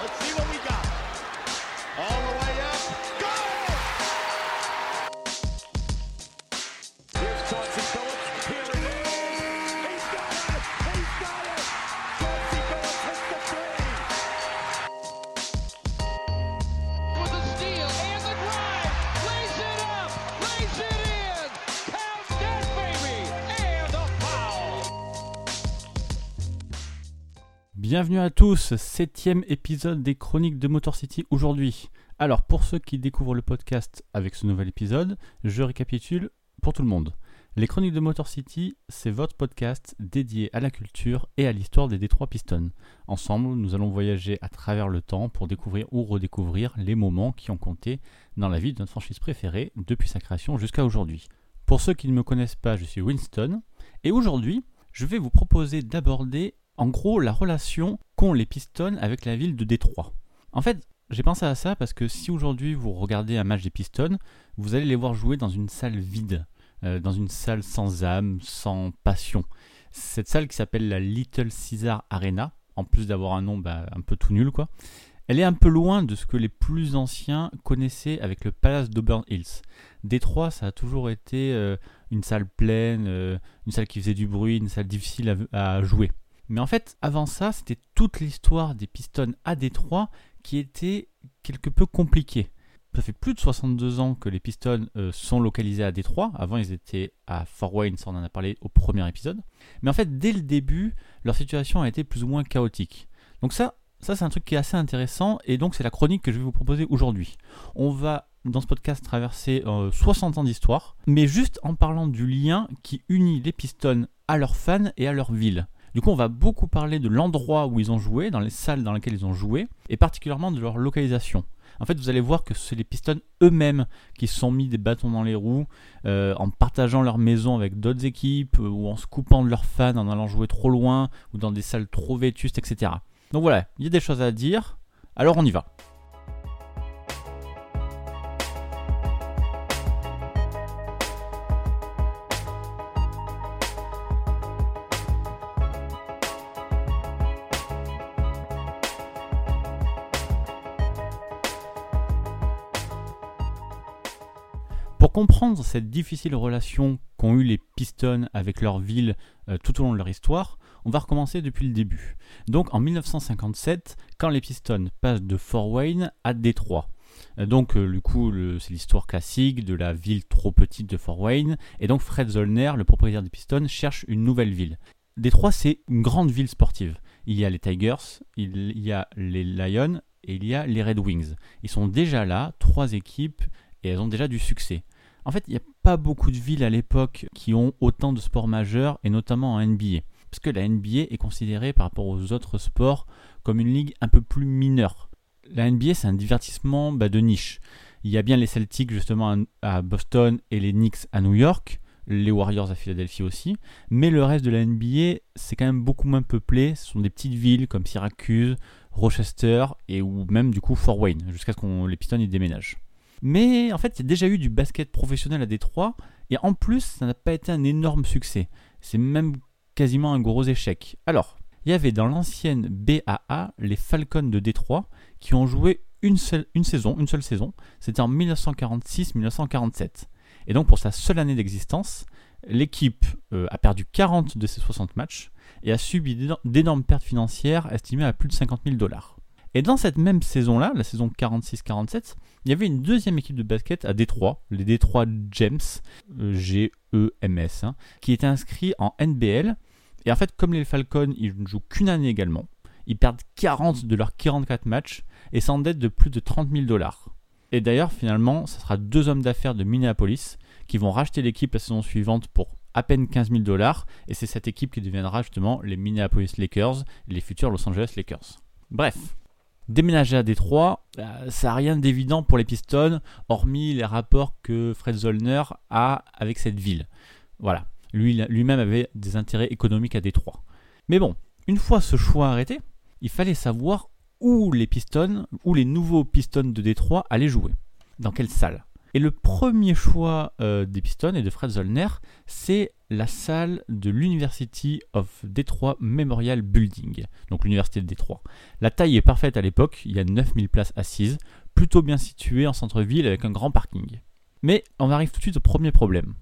Let's see what Bienvenue à tous, septième épisode des Chroniques de Motor City aujourd'hui. Alors pour ceux qui découvrent le podcast avec ce nouvel épisode, je récapitule pour tout le monde. Les Chroniques de Motor City, c'est votre podcast dédié à la culture et à l'histoire des Détroits Pistons. Ensemble, nous allons voyager à travers le temps pour découvrir ou redécouvrir les moments qui ont compté dans la vie de notre franchise préférée depuis sa création jusqu'à aujourd'hui. Pour ceux qui ne me connaissent pas, je suis Winston et aujourd'hui, je vais vous proposer d'aborder en gros la relation qu'ont les Pistons avec la ville de Détroit. En fait, j'ai pensé à ça parce que si aujourd'hui vous regardez un match des Pistons, vous allez les voir jouer dans une salle vide, euh, dans une salle sans âme, sans passion. Cette salle qui s'appelle la Little Caesar Arena, en plus d'avoir un nom bah, un peu tout nul quoi, elle est un peu loin de ce que les plus anciens connaissaient avec le Palace d'Auburn Hills. Détroit, ça a toujours été euh, une salle pleine, euh, une salle qui faisait du bruit, une salle difficile à, à jouer. Mais en fait, avant ça, c'était toute l'histoire des Pistons à Détroit qui était quelque peu compliquée. Ça fait plus de 62 ans que les Pistons euh, sont localisés à Détroit. Avant, ils étaient à Fort Wayne, ça on en a parlé au premier épisode. Mais en fait, dès le début, leur situation a été plus ou moins chaotique. Donc ça, ça c'est un truc qui est assez intéressant et donc c'est la chronique que je vais vous proposer aujourd'hui. On va dans ce podcast traverser euh, 60 ans d'histoire, mais juste en parlant du lien qui unit les Pistons à leurs fans et à leur ville. Du coup, on va beaucoup parler de l'endroit où ils ont joué, dans les salles dans lesquelles ils ont joué, et particulièrement de leur localisation. En fait, vous allez voir que c'est les Pistons eux-mêmes qui se sont mis des bâtons dans les roues euh, en partageant leur maison avec d'autres équipes euh, ou en se coupant de leurs fans en allant jouer trop loin ou dans des salles trop vétustes, etc. Donc voilà, il y a des choses à dire. Alors on y va. Pour comprendre cette difficile relation qu'ont eu les Pistons avec leur ville euh, tout au long de leur histoire, on va recommencer depuis le début. Donc en 1957, quand les Pistons passent de Fort Wayne à Détroit. Euh, Donc euh, du coup, c'est l'histoire classique de la ville trop petite de Fort Wayne. Et donc Fred Zollner, le propriétaire des Pistons, cherche une nouvelle ville. Détroit, c'est une grande ville sportive. Il y a les Tigers, il y a les Lions et il y a les Red Wings. Ils sont déjà là, trois équipes, et elles ont déjà du succès. En fait, il n'y a pas beaucoup de villes à l'époque qui ont autant de sports majeurs, et notamment en NBA. Parce que la NBA est considérée par rapport aux autres sports comme une ligue un peu plus mineure. La NBA, c'est un divertissement bah, de niche. Il y a bien les Celtics justement à Boston et les Knicks à New York, les Warriors à Philadelphie aussi, mais le reste de la NBA, c'est quand même beaucoup moins peuplé. Ce sont des petites villes comme Syracuse, Rochester et ou même du coup Fort Wayne, jusqu'à ce qu'on les Pistons y déménagent. Mais en fait, il y a déjà eu du basket professionnel à Détroit, et en plus, ça n'a pas été un énorme succès. C'est même quasiment un gros échec. Alors, il y avait dans l'ancienne BAA les Falcons de Détroit qui ont joué une seule, une saison, une seule saison. C'était en 1946-1947. Et donc, pour sa seule année d'existence, l'équipe euh, a perdu 40 de ses 60 matchs et a subi d'éno- d'énormes pertes financières estimées à plus de 50 000 dollars. Et dans cette même saison-là, la saison 46-47, il y avait une deuxième équipe de basket à Détroit, les Détroit Gems, euh, G-E-M-S, hein, qui était inscrit en NBL. Et en fait, comme les Falcons, ils ne jouent qu'une année également, ils perdent 40 de leurs 44 matchs et s'endettent de plus de 30 000 dollars. Et d'ailleurs, finalement, ce sera deux hommes d'affaires de Minneapolis qui vont racheter l'équipe la saison suivante pour à peine 15 000 dollars. Et c'est cette équipe qui deviendra justement les Minneapolis Lakers, les futurs Los Angeles Lakers. Bref, déménager à Détroit, euh, ça n'a rien d'évident pour les Pistons, hormis les rapports que Fred Zollner a avec cette ville. Voilà, lui lui-même avait des intérêts économiques à Détroit. Mais bon, une fois ce choix arrêté, il fallait savoir où les Pistons, où les nouveaux Pistons de Détroit allaient jouer. Dans quelle salle? Et le premier choix euh, des Pistons et de Fred Zollner, c'est la salle de l'University of Detroit Memorial Building, donc l'université de Détroit. La taille est parfaite à l'époque, il y a 9000 places assises, plutôt bien située en centre-ville avec un grand parking. Mais on arrive tout de suite au premier problème.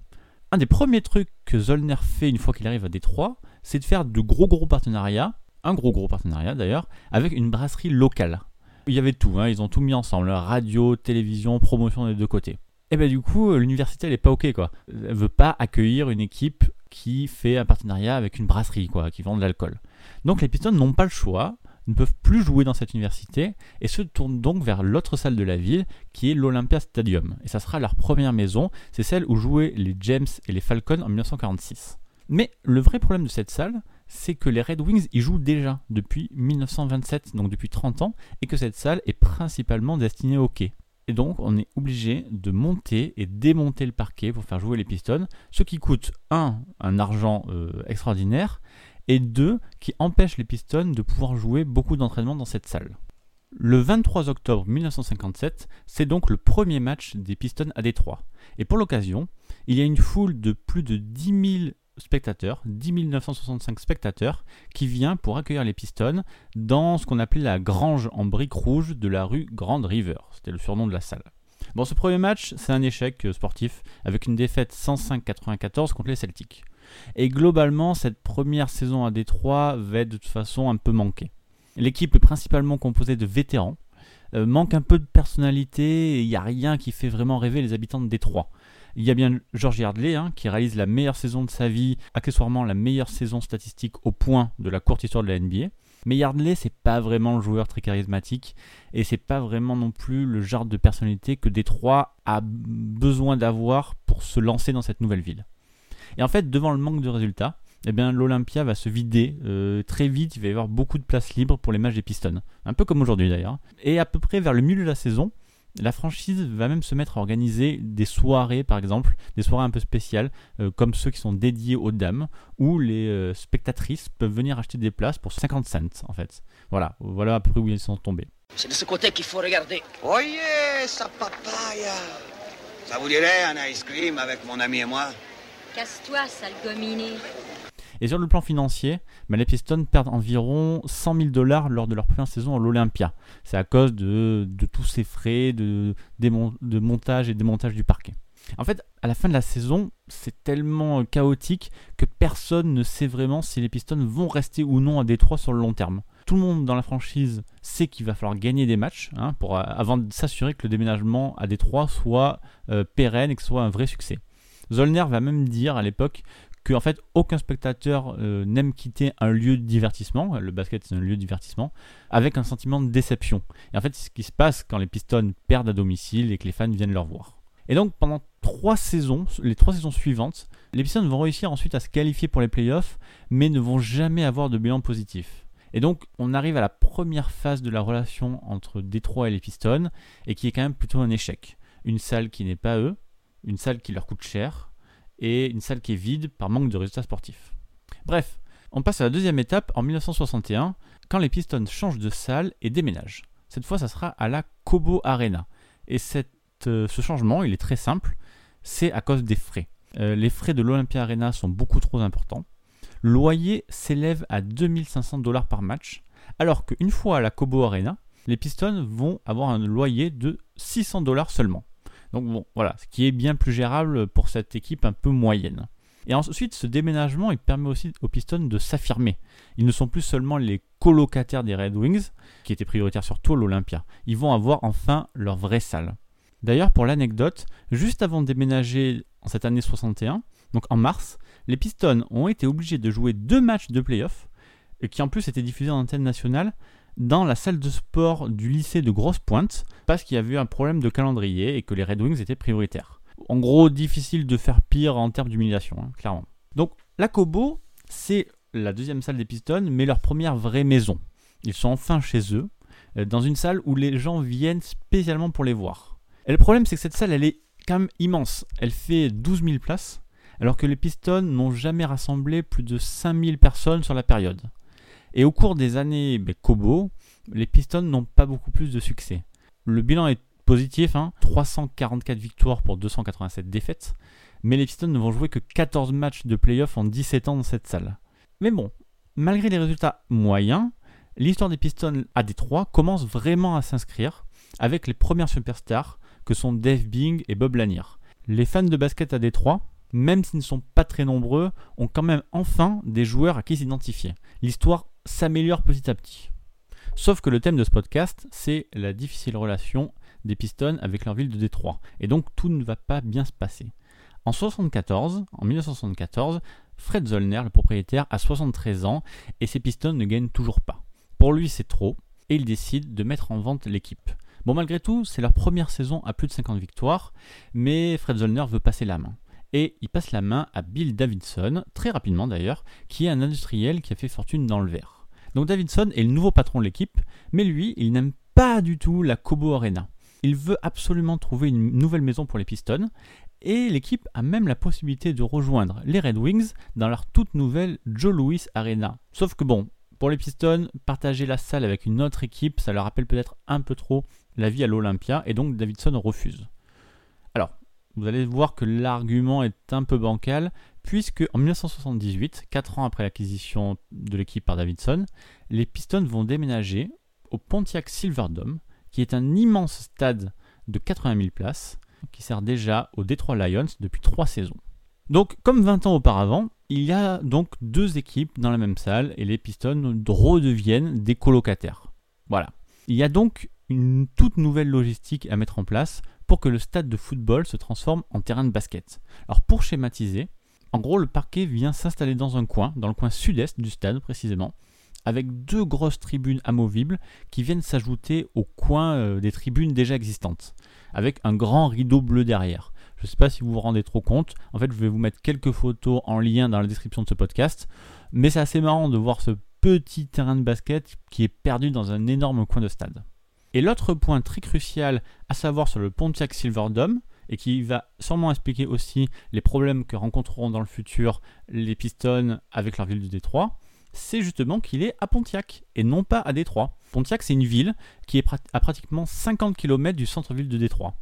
Un des premiers trucs que Zollner fait une fois qu'il arrive à Détroit, c'est de faire de gros gros partenariats, un gros gros partenariat d'ailleurs, avec une brasserie locale. Il y avait tout, hein, ils ont tout mis ensemble, radio, télévision, promotion des deux côtés. Et ben du coup, l'université elle est pas ok quoi. Elle veut pas accueillir une équipe qui fait un partenariat avec une brasserie quoi, qui vend de l'alcool. Donc les Pistons n'ont pas le choix, ne peuvent plus jouer dans cette université et se tournent donc vers l'autre salle de la ville qui est l'Olympia Stadium. Et ça sera leur première maison, c'est celle où jouaient les James et les Falcons en 1946. Mais le vrai problème de cette salle, c'est que les Red Wings y jouent déjà depuis 1927, donc depuis 30 ans, et que cette salle est principalement destinée au hockey. Et donc, on est obligé de monter et démonter le parquet pour faire jouer les Pistons, ce qui coûte un, un argent euh, extraordinaire, et deux, qui empêche les Pistons de pouvoir jouer beaucoup d'entraînement dans cette salle. Le 23 octobre 1957, c'est donc le premier match des Pistons à Détroit. Et pour l'occasion, il y a une foule de plus de 10 000 spectateurs, 10 965 spectateurs, qui vient pour accueillir les Pistons dans ce qu'on appelait la grange en briques rouges de la rue Grand River. C'était le surnom de la salle. Bon, ce premier match, c'est un échec euh, sportif, avec une défaite 105-94 contre les Celtics. Et globalement, cette première saison à Détroit va être de toute façon un peu manquée. L'équipe est principalement composée de vétérans, euh, manque un peu de personnalité, il n'y a rien qui fait vraiment rêver les habitants de Détroit. Il y a bien George Yardley hein, qui réalise la meilleure saison de sa vie, accessoirement la meilleure saison statistique au point de la courte histoire de la NBA. Mais Yardley, c'est pas vraiment le joueur très charismatique et c'est pas vraiment non plus le genre de personnalité que Détroit a besoin d'avoir pour se lancer dans cette nouvelle ville. Et en fait, devant le manque de résultats, eh bien l'Olympia va se vider euh, très vite. Il va y avoir beaucoup de places libres pour les matchs des Pistons, un peu comme aujourd'hui d'ailleurs. Et à peu près vers le milieu de la saison, la franchise va même se mettre à organiser des soirées, par exemple, des soirées un peu spéciales, euh, comme ceux qui sont dédiés aux dames, où les euh, spectatrices peuvent venir acheter des places pour 50 cents, en fait. Voilà, voilà à peu près où ils sont tombés. C'est de ce côté qu'il faut regarder. Voyez sa papaya. Ça vous dirait un ice cream avec mon ami et moi? Casse-toi, sale gominé. Et sur le plan financier, bah, les Pistons perdent environ 100 000 dollars lors de leur première saison à l'Olympia. C'est à cause de, tous ces frais de, montage et démontage du parquet. En fait, à la fin de la saison, c'est tellement chaotique que personne ne sait vraiment si les Pistons vont rester ou non à Détroit sur le long terme. Tout le monde dans la franchise sait qu'il va falloir gagner des matchs hein, pour, avant de s'assurer que le déménagement à Détroit soit euh, pérenne et que ce soit un vrai succès. Zollner va même dire à l'époque que en fait aucun spectateur euh, n'aime quitter un lieu de divertissement, le basket c'est un lieu de divertissement, avec un sentiment de déception. Et en fait c'est ce qui se passe quand les Pistons perdent à domicile et que les fans viennent leur voir. Et donc pendant trois saisons, les trois saisons suivantes, les Pistons vont réussir ensuite à se qualifier pour les playoffs, mais ne vont jamais avoir de bilan positif. Et donc on arrive à la première phase de la relation entre Détroit et les Pistons, et qui est quand même plutôt un échec. Une salle qui n'est pas eux, une salle qui leur coûte cher, et une salle qui est vide par manque de résultats sportifs. Bref, on passe à la deuxième étape en 1961, quand les Pistons changent de salle et déménagent. Cette fois, ça sera à la Cobo Arena. Et euh, ce changement, il est très simple, c'est à cause des frais. Euh, les frais de l'Olympia Arena sont beaucoup trop importants. Le loyer s'élève à 2500 dollars par match, alors qu'une fois à la Cobo Arena, les Pistons vont avoir un loyer de 600 dollars seulement. Donc bon, voilà, ce qui est bien plus gérable pour cette équipe un peu moyenne. Et ensuite, ce déménagement, permet aussi aux Pistons de s'affirmer. Ils ne sont plus seulement les colocataires des Red Wings, qui étaient prioritaires surtout à l'Olympia. Ils vont avoir enfin leur vraie salle. D'ailleurs, pour l'anecdote, juste avant de déménager en cette année 61, donc en mars, les Pistons ont été obligés de jouer deux matchs de playoff, qui en plus étaient diffusés en antenne nationale, dans la salle de sport du lycée de Grosse Pointe parce qu'il y avait eu un problème de calendrier et que les Red Wings étaient prioritaires. En gros, difficile de faire pire en termes d'humiliation, hein, clairement. Donc, la Cobo, c'est la deuxième salle des Pistons, mais leur première vraie maison. Ils sont enfin chez eux, euh, dans une salle où les gens viennent spécialement pour les voir. Et le problème, c'est que cette salle, elle est quand même immense. Elle fait 12 000 places, alors que les Pistons n'ont jamais rassemblé plus de 5000 personnes sur la période. Et au cours des années ben, Kobo, les Pistons n'ont pas beaucoup plus de succès. Le bilan est positif, hein, 344 victoires pour 287 défaites, mais les Pistons ne vont jouer que 14 matchs de playoff en 17 ans dans cette salle. Mais bon, malgré les résultats moyens, l'histoire des Pistons à Détroit commence vraiment à s'inscrire avec les premières superstars que sont Dave Bing et Bob Lanier. Les fans de basket à Détroit, même s'ils ne sont pas très nombreux, ont quand même enfin des joueurs à qui s'identifier. L'histoire s'améliore petit à petit. Sauf que le thème de ce podcast, c'est la difficile relation des Pistons avec leur ville de Détroit. Et donc tout ne va pas bien se passer. En 74, en 1974, Fred Zollner, le propriétaire, a 73 ans et ses Pistons ne gagnent toujours pas. Pour lui, c'est trop et il décide de mettre en vente l'équipe. Bon, malgré tout, c'est leur première saison à plus de 50 victoires, mais Fred Zollner veut passer la main. Et il passe la main à Bill Davidson, très rapidement d'ailleurs, qui est un industriel qui a fait fortune dans le verre. Donc Davidson est le nouveau patron de l'équipe, mais lui, il n'aime pas du tout la Cobo Arena. Il veut absolument trouver une nouvelle maison pour les Pistons, et l'équipe a même la possibilité de rejoindre les Red Wings dans leur toute nouvelle Joe Louis Arena. Sauf que bon, pour les Pistons, partager la salle avec une autre équipe, ça leur rappelle peut-être un peu trop la vie à l'Olympia, et donc Davidson refuse. Alors, vous allez voir que l'argument est un peu bancal, puisque en 1978, 4 ans après l'acquisition de l'équipe par Davidson, les Pistons vont déménager au Pontiac Silverdome, qui est un immense stade de 80 000 places, qui sert déjà aux Detroit Lions depuis 3 saisons. Donc, comme 20 ans auparavant, il y a donc deux équipes dans la même salle et les Pistons redeviennent des colocataires. Voilà. Il y a donc une toute nouvelle logistique à mettre en place pour que le stade de football se transforme en terrain de basket. Alors pour schématiser, en gros le parquet vient s'installer dans un coin, dans le coin sud-est du stade précisément, avec deux grosses tribunes amovibles qui viennent s'ajouter au coin euh, des tribunes déjà existantes, avec un grand rideau bleu derrière. Je ne sais pas si vous vous rendez trop compte, en fait je vais vous mettre quelques photos en lien dans la description de ce podcast, mais c'est assez marrant de voir ce petit terrain de basket qui est perdu dans un énorme coin de stade. Et l'autre point très crucial à savoir sur le Pontiac Silverdome, et qui va sûrement expliquer aussi les problèmes que rencontreront dans le futur les Pistons avec leur ville de Détroit, c'est justement qu'il est à Pontiac et non pas à Détroit. Pontiac, c'est une ville qui est à pratiquement 50 km du centre-ville de Détroit.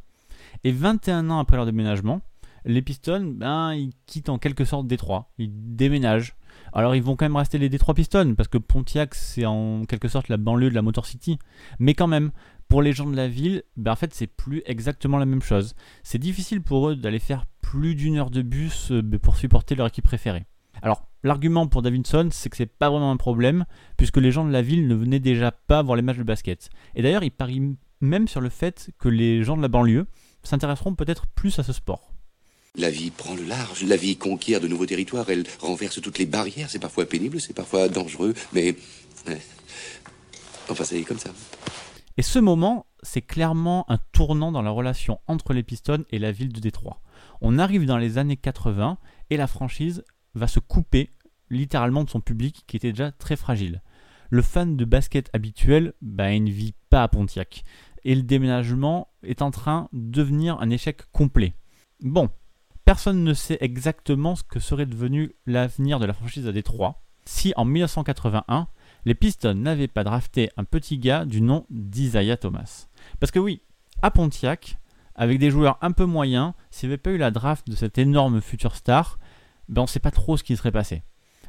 Et 21 ans après leur déménagement, les Pistons, ben, ils quittent en quelque sorte Détroit. Ils déménagent. Alors ils vont quand même rester les Détroit Pistons, parce que Pontiac, c'est en quelque sorte la banlieue de la Motor City. Mais quand même, pour les gens de la ville, ben, en fait, c'est plus exactement la même chose. C'est difficile pour eux d'aller faire plus d'une heure de bus euh, pour supporter leur équipe préférée. Alors, l'argument pour Davidson, c'est que c'est pas vraiment un problème, puisque les gens de la ville ne venaient déjà pas voir les matchs de basket. Et d'ailleurs, il parie même sur le fait que les gens de la banlieue s'intéresseront peut-être plus à ce sport. La vie prend le large, la vie conquiert de nouveaux territoires, elle renverse toutes les barrières, c'est parfois pénible, c'est parfois dangereux, mais... ouais. Enfin, c'est comme ça. Et ce moment, c'est clairement un tournant dans la relation entre les Pistons et la ville de Détroit. On arrive dans les années 80 et la franchise va se couper littéralement de son public qui était déjà très fragile. Le fan de basket habituel, bah, il ne vit pas à Pontiac. Et le déménagement est en train de devenir un échec complet. Bon, personne ne sait exactement ce que serait devenu l'avenir de la franchise à Détroit si en 1981, les Pistons n'avaient pas drafté un petit gars du nom d'Isaiah Thomas. Parce que oui, à Pontiac, avec des joueurs un peu moyens, s'il n'y avait pas eu la draft de cette énorme future star, ben on ne sait pas trop ce qui serait passé.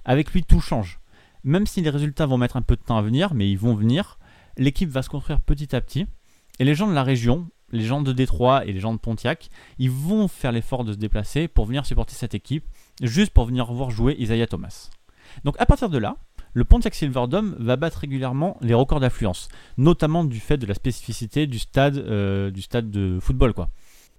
Avec lui, tout change. Même si les résultats vont mettre un peu de temps à venir, mais ils vont venir, l'équipe va se construire petit à petit. Et les gens de la région, les gens de Détroit et les gens de Pontiac, ils vont faire l'effort de se déplacer pour venir supporter cette équipe, juste pour venir voir jouer Isaiah Thomas. Donc à partir de là, le Pontiac Silverdome va battre régulièrement les records d'affluence, notamment du fait de la spécificité du stade, euh, de football. quoi.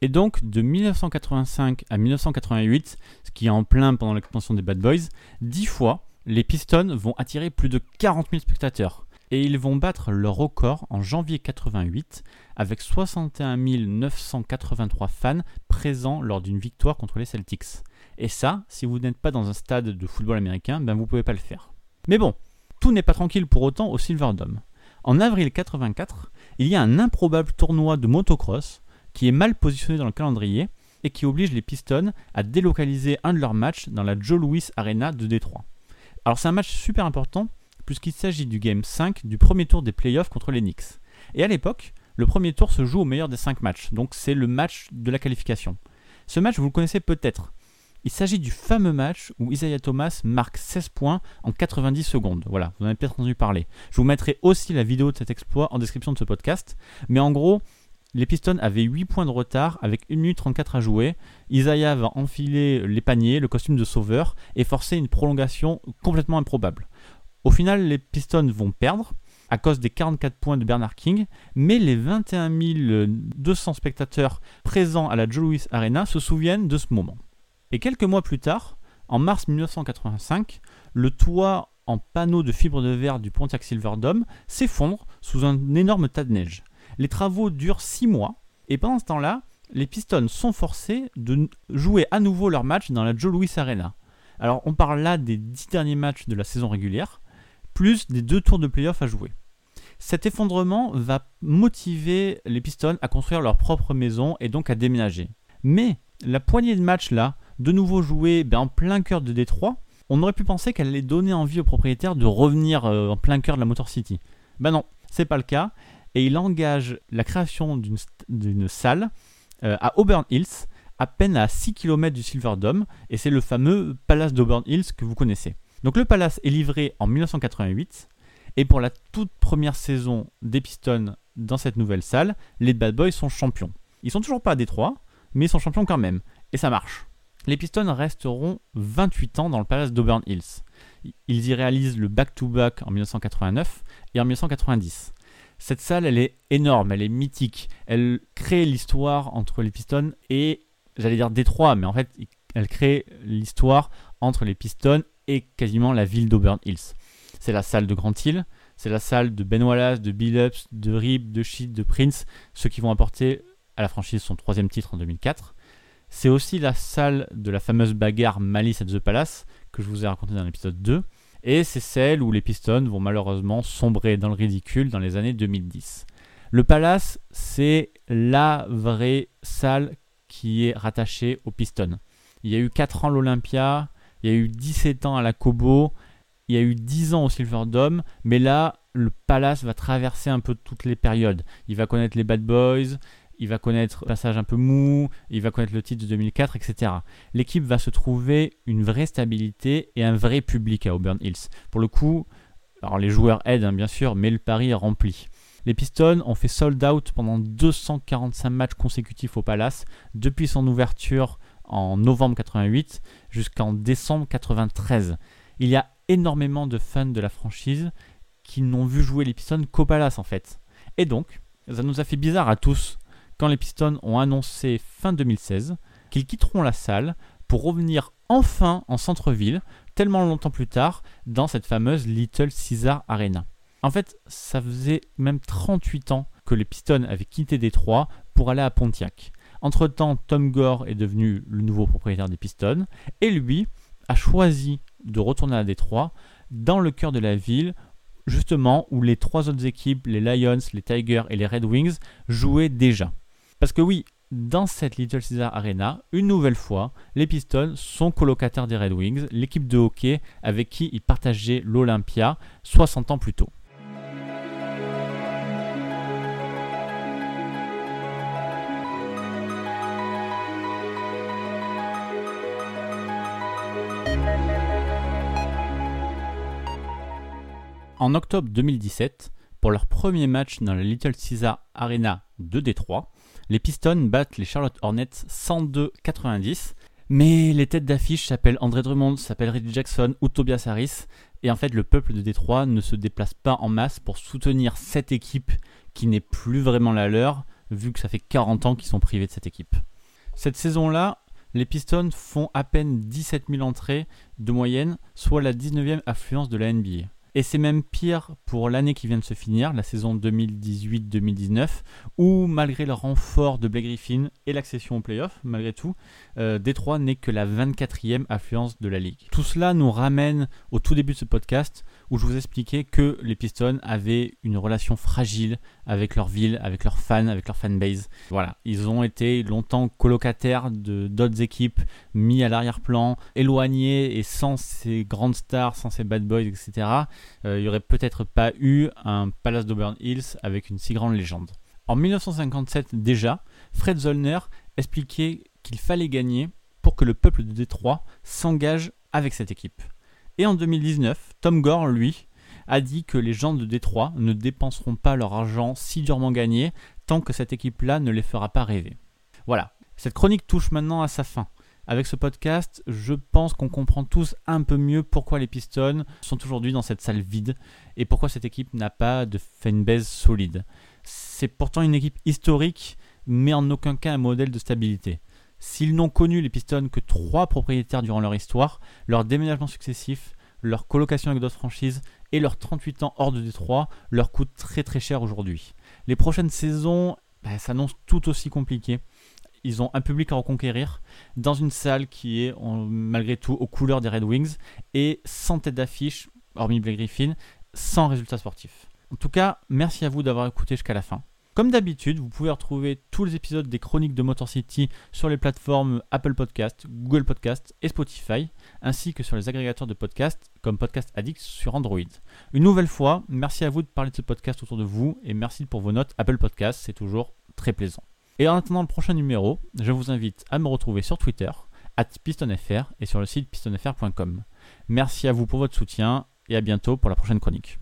Et donc de 1985 à 1988, ce qui est en plein pendant l'expansion des Bad Boys, 10 fois, les Pistons vont attirer plus de 40 000 spectateurs et ils vont battre leur record en janvier 88 avec 61 983 fans présents lors d'une victoire contre les Celtics. Et ça, si vous n'êtes pas dans un stade de football américain, ben vous pouvez pas le faire. Mais bon, tout n'est pas tranquille pour autant au Silverdome. En avril 84, il y a un improbable tournoi de motocross qui est mal positionné dans le calendrier et qui oblige les Pistons à délocaliser un de leurs matchs dans la Joe Louis Arena de Détroit. Alors c'est un match super important puisqu'il s'agit du Game 5 du premier tour des playoffs contre les Knicks. Et à l'époque, Le premier tour se joue au meilleur des 5 matchs, donc c'est le match de la qualification. Ce match, vous le connaissez peut-être. Il s'agit du fameux match où Isaiah Thomas marque 16 points en 90 secondes. Voilà, vous en avez peut-être entendu parler. Je vous mettrai aussi la vidéo de cet exploit en description de ce podcast. Mais en gros, les Pistons avaient 8 points de retard avec 1 minute 34 à jouer. Isaiah va enfiler les paniers, le costume de sauveur et forcer une prolongation complètement improbable. Au final, les Pistons vont perdre à cause des 44 points de Bernard King, mais les 21 200 spectateurs présents à la Joe Louis Arena se souviennent de ce moment. Et quelques mois plus tard, en mars 1985, le toit en panneaux de fibre de verre du Pontiac Silverdome s'effondre sous un énorme tas de neige. Les travaux durent 6 mois, et pendant ce temps-là, les Pistons sont forcés de jouer à nouveau leur match dans la Joe Louis Arena. Alors on parle là des 10 derniers matchs de la saison régulière, plus des deux tours de playoff à jouer. Cet effondrement va motiver les Pistons à construire leur propre maison et donc à déménager. Mais la poignée de matchs là, de nouveau jouée ben, en plein cœur de Détroit, on aurait pu penser qu'elle allait donner envie aux propriétaires de revenir euh, en plein cœur de la Motor City. Ben non, c'est pas le cas. Et il engage la création d'une salle euh, à Auburn Hills, à peine à 6 km du Silverdome, et c'est le fameux Palace d'Auburn Hills que vous connaissez. Donc le Palace est livré en 1988, et pour la toute première saison des Pistons dans cette nouvelle salle, les Bad Boys sont champions. Ils sont toujours pas à Détroit, mais ils sont champions quand même, et ça marche. Les Pistons resteront 28 ans dans le Palace d'Auburn Hills. Ils y réalisent le back-to-back en 1989 et en 1990. Cette salle, elle est énorme, elle est mythique. Elle crée l'histoire entre les Pistons et, j'allais dire Détroit, mais en fait, elle crée l'histoire entre les Pistons et quasiment la ville d'Auburn Hills. C'est la salle de Grant Hill, c'est la salle de Ben Wallace, de Bill Ups, de Rip, de Sheet, de Prince, ceux qui vont apporter à la franchise son troisième titre en 2004. C'est aussi la salle de la fameuse bagarre Malice at the Palace que je vous ai raconté dans l'épisode 2. Et c'est celle où les Pistons vont malheureusement sombrer dans le ridicule dans les années 2010. Le Palace, c'est la vraie salle qui est rattachée aux Pistons. Il y a eu 4 ans à l'Olympia, il y a eu 17 ans à la Cobo, il y a eu 10 ans au Silverdome, mais là, le Palace va traverser un peu toutes les périodes. Il va connaître les Bad Boys, il va connaître un passage un peu mou, il va connaître le titre de 2004, etc. L'équipe va se trouver une vraie stabilité et un vrai public à Auburn Hills. Pour le coup, alors les joueurs aident hein, bien sûr, mais le pari est rempli. Les Pistons ont fait sold out pendant 245 matchs consécutifs au Palace depuis son ouverture en novembre 88 jusqu'en décembre 93. Il y a énormément de fans de la franchise qui n'ont vu jouer les Pistons qu'au Palace en fait. Et donc, ça nous a fait bizarre à tous quand les Pistons ont annoncé fin 2016 qu'ils quitteront la salle pour revenir enfin en centre-ville, tellement longtemps plus tard, dans cette fameuse Little Caesar Arena. En fait, ça faisait même 38 ans que les Pistons avaient quitté Détroit pour aller à Pontiac. Entre-temps, Tom Gore est devenu le nouveau propriétaire des Pistons, et lui a choisi de retourner à Détroit, dans le cœur de la ville, justement où les trois autres équipes, les Lions, les Tigers et les Red Wings, jouaient déjà. Parce que oui, dans cette Little Caesar Arena, une nouvelle fois, les Pistons sont colocataires des Red Wings, l'équipe de hockey avec qui ils partageaient l'Olympia 60 ans plus tôt. En octobre 2017, pour leur premier match dans la Little Caesar Arena de Détroit, les Pistons battent les Charlotte Hornets 102-90. Mais les têtes d'affiche s'appellent André Drummond, s'appellent Reggie Jackson ou Tobias Harris. Et en fait, le peuple de Détroit ne se déplace pas en masse pour soutenir cette équipe qui n'est plus vraiment la leur, vu que ça fait 40 ans qu'ils sont privés de cette équipe. Cette saison-là, les Pistons font à peine 17 000 entrées de moyenne, soit la 19e affluence de la NBA. Et c'est même pire pour l'année qui vient de se finir, la saison 2018-2019, où malgré le renfort de Blake Griffin et l'accession au playoff, malgré tout, euh, Détroit n'est que la 24e affluence de la ligue. Tout cela nous ramène au tout début de ce podcast, où je vous expliquais que les Pistons avaient une relation fragile avec leur ville, avec leurs fans, avec leur fanbase. Voilà, ils ont été longtemps colocataires de d'autres équipes, mis à l'arrière-plan, éloignés et sans ces grandes stars, sans ces bad boys, etc. Euh, il n'y aurait peut-être pas eu un Palace d'Auburn Hills avec une si grande légende. En 1957 déjà, Fred Zollner expliquait qu'il fallait gagner pour que le peuple de Détroit s'engage avec cette équipe. Et en 2019, Tom Gore, lui, a dit que les gens de Détroit ne dépenseront pas leur argent si durement gagné tant que cette équipe-là ne les fera pas rêver. Voilà, cette chronique touche maintenant à sa fin. Avec ce podcast, je pense qu'on comprend tous un peu mieux pourquoi les Pistons sont aujourd'hui dans cette salle vide et pourquoi cette équipe n'a pas de fanbase solide. C'est pourtant une équipe historique, mais en aucun cas un modèle de stabilité. S'ils n'ont connu les Pistons que trois propriétaires durant leur histoire, leurs déménagements successifs, leur colocation avec d'autres franchises et leurs 38 ans hors de Détroit leur coûtent très très cher aujourd'hui. Les prochaines saisons bah, s'annoncent tout aussi compliquées ils ont un public à reconquérir dans une salle qui est malgré tout aux couleurs des Red Wings et sans tête d'affiche, hormis Blake Griffin, sans résultat sportif. En tout cas, merci à vous d'avoir écouté jusqu'à la fin. Comme d'habitude, vous pouvez retrouver tous les épisodes des chroniques de Motor City sur les plateformes Apple Podcast, Google Podcast et Spotify, ainsi que sur les agrégateurs de podcasts comme Podcast Addict sur Android. Une nouvelle fois, merci à vous de parler de ce podcast autour de vous et merci pour vos notes Apple Podcast, c'est toujours très plaisant. Et en attendant le prochain numéro, je vous invite à me retrouver sur Twitter, at pistonfr et sur le site pistonfr.com. Merci à vous pour votre soutien et à bientôt pour la prochaine chronique.